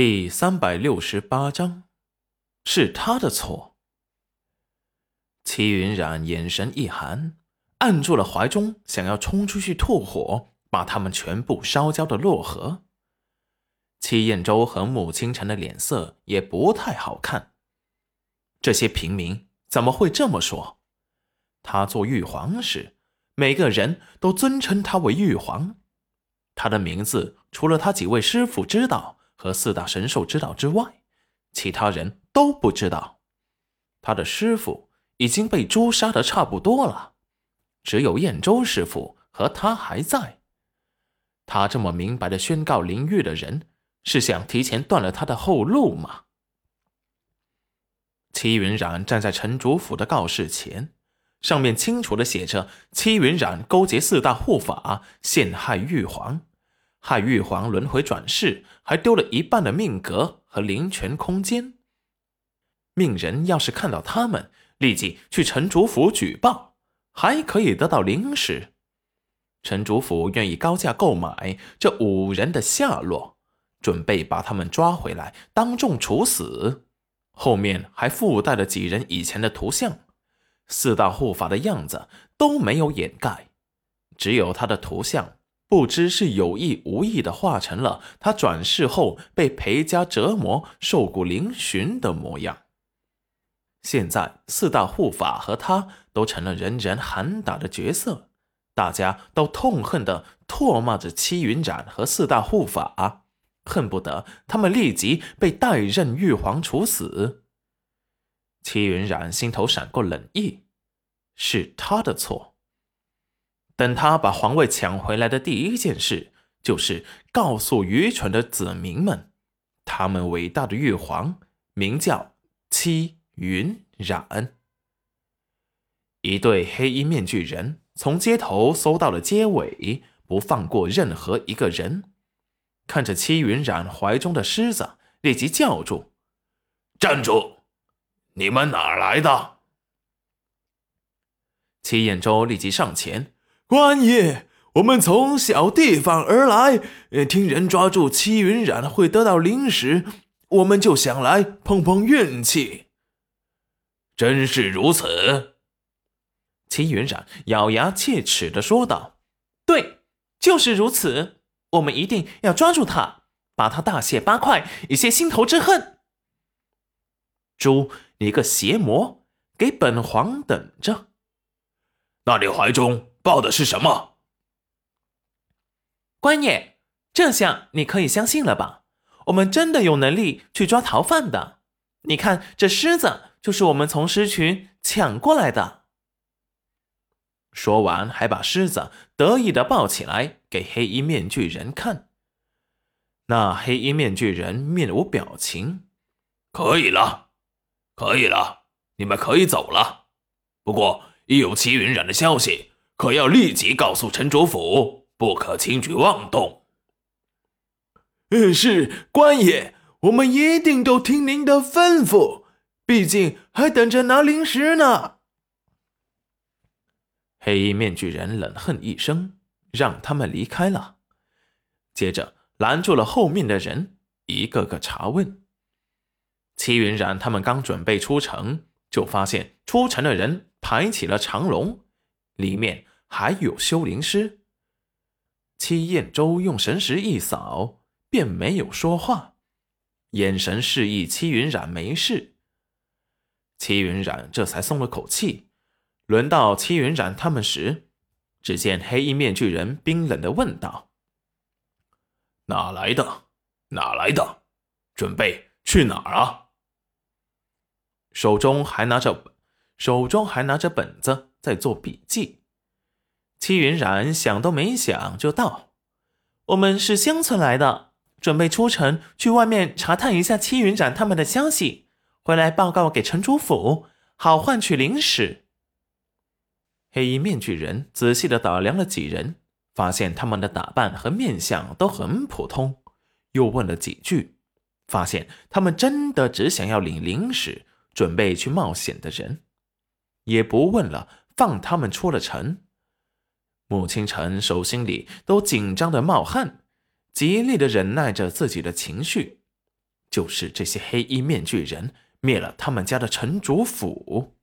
第三百六十八章，是他的错。齐云冉眼神一寒，按住了怀中想要冲出去吐火，把他们全部烧焦的洛河。齐彦周和穆清晨的脸色也不太好看。这些平民怎么会这么说？他做玉皇时，每个人都尊称他为玉皇。他的名字除了他几位师傅知道。和四大神兽知道之外，其他人都不知道。他的师傅已经被诛杀的差不多了，只有燕州师傅和他还在。他这么明白的宣告灵域的人，是想提前断了他的后路吗？戚云染站在陈主府的告示前，上面清楚的写着：戚云染勾结四大护法，陷害玉皇。害玉皇轮回转世，还丢了一半的命格和灵泉空间。命人要是看到他们，立即去陈主府举报，还可以得到灵石。陈主府愿意高价购买这五人的下落，准备把他们抓回来当众处死。后面还附带了几人以前的图像，四大护法的样子都没有掩盖，只有他的图像。不知是有意无意的画成了他转世后被裴家折磨、瘦骨嶙峋的模样。现在四大护法和他都成了人人喊打的角色，大家都痛恨的唾骂着戚云染和四大护法，恨不得他们立即被代任玉皇处死。戚云染心头闪过冷意，是他的错。等他把皇位抢回来的第一件事，就是告诉愚蠢的子民们，他们伟大的玉皇名叫七云染。一对黑衣面具人从街头搜到了街尾，不放过任何一个人。看着戚云染怀中的狮子，立即叫住：“站住！你们哪来的？”戚彦周立即上前。官爷，我们从小地方而来，听人抓住戚云染会得到灵石，我们就想来碰碰运气。真是如此？戚云染咬牙切齿的说道：“对，就是如此。我们一定要抓住他，把他大卸八块，以泄心头之恨。”猪，你个邪魔，给本皇等着！那你怀中？报的是什么？官爷，这下你可以相信了吧？我们真的有能力去抓逃犯的。你看，这狮子就是我们从狮群抢过来的。说完，还把狮子得意的抱起来给黑衣面具人看。那黑衣面具人面无表情。可以了，可以了，你们可以走了。不过，一有齐云染的消息。可要立即告诉陈主府，不可轻举妄动。嗯，是官爷，我们一定都听您的吩咐。毕竟还等着拿零食呢。黑衣面具人冷哼一声，让他们离开了，接着拦住了后面的人，一个个查问。齐云染他们刚准备出城，就发现出城的人排起了长龙，里面。还有修灵师。戚彦周用神识一扫，便没有说话，眼神示意戚云染没事。戚云染这才松了口气。轮到戚云染他们时，只见黑衣面具人冰冷的问道：“哪来的？哪来的？准备去哪儿啊？”手中还拿着，手中还拿着本子在做笔记。戚云染想都没想就道：“我们是乡村来的，准备出城去外面查探一下戚云染他们的消息，回来报告给城主府，好换取灵石。”黑衣面具人仔细的打量了几人，发现他们的打扮和面相都很普通，又问了几句，发现他们真的只想要领灵石，准备去冒险的人，也不问了，放他们出了城。穆清晨手心里都紧张的冒汗，极力的忍耐着自己的情绪，就是这些黑衣面具人灭了他们家的城主府。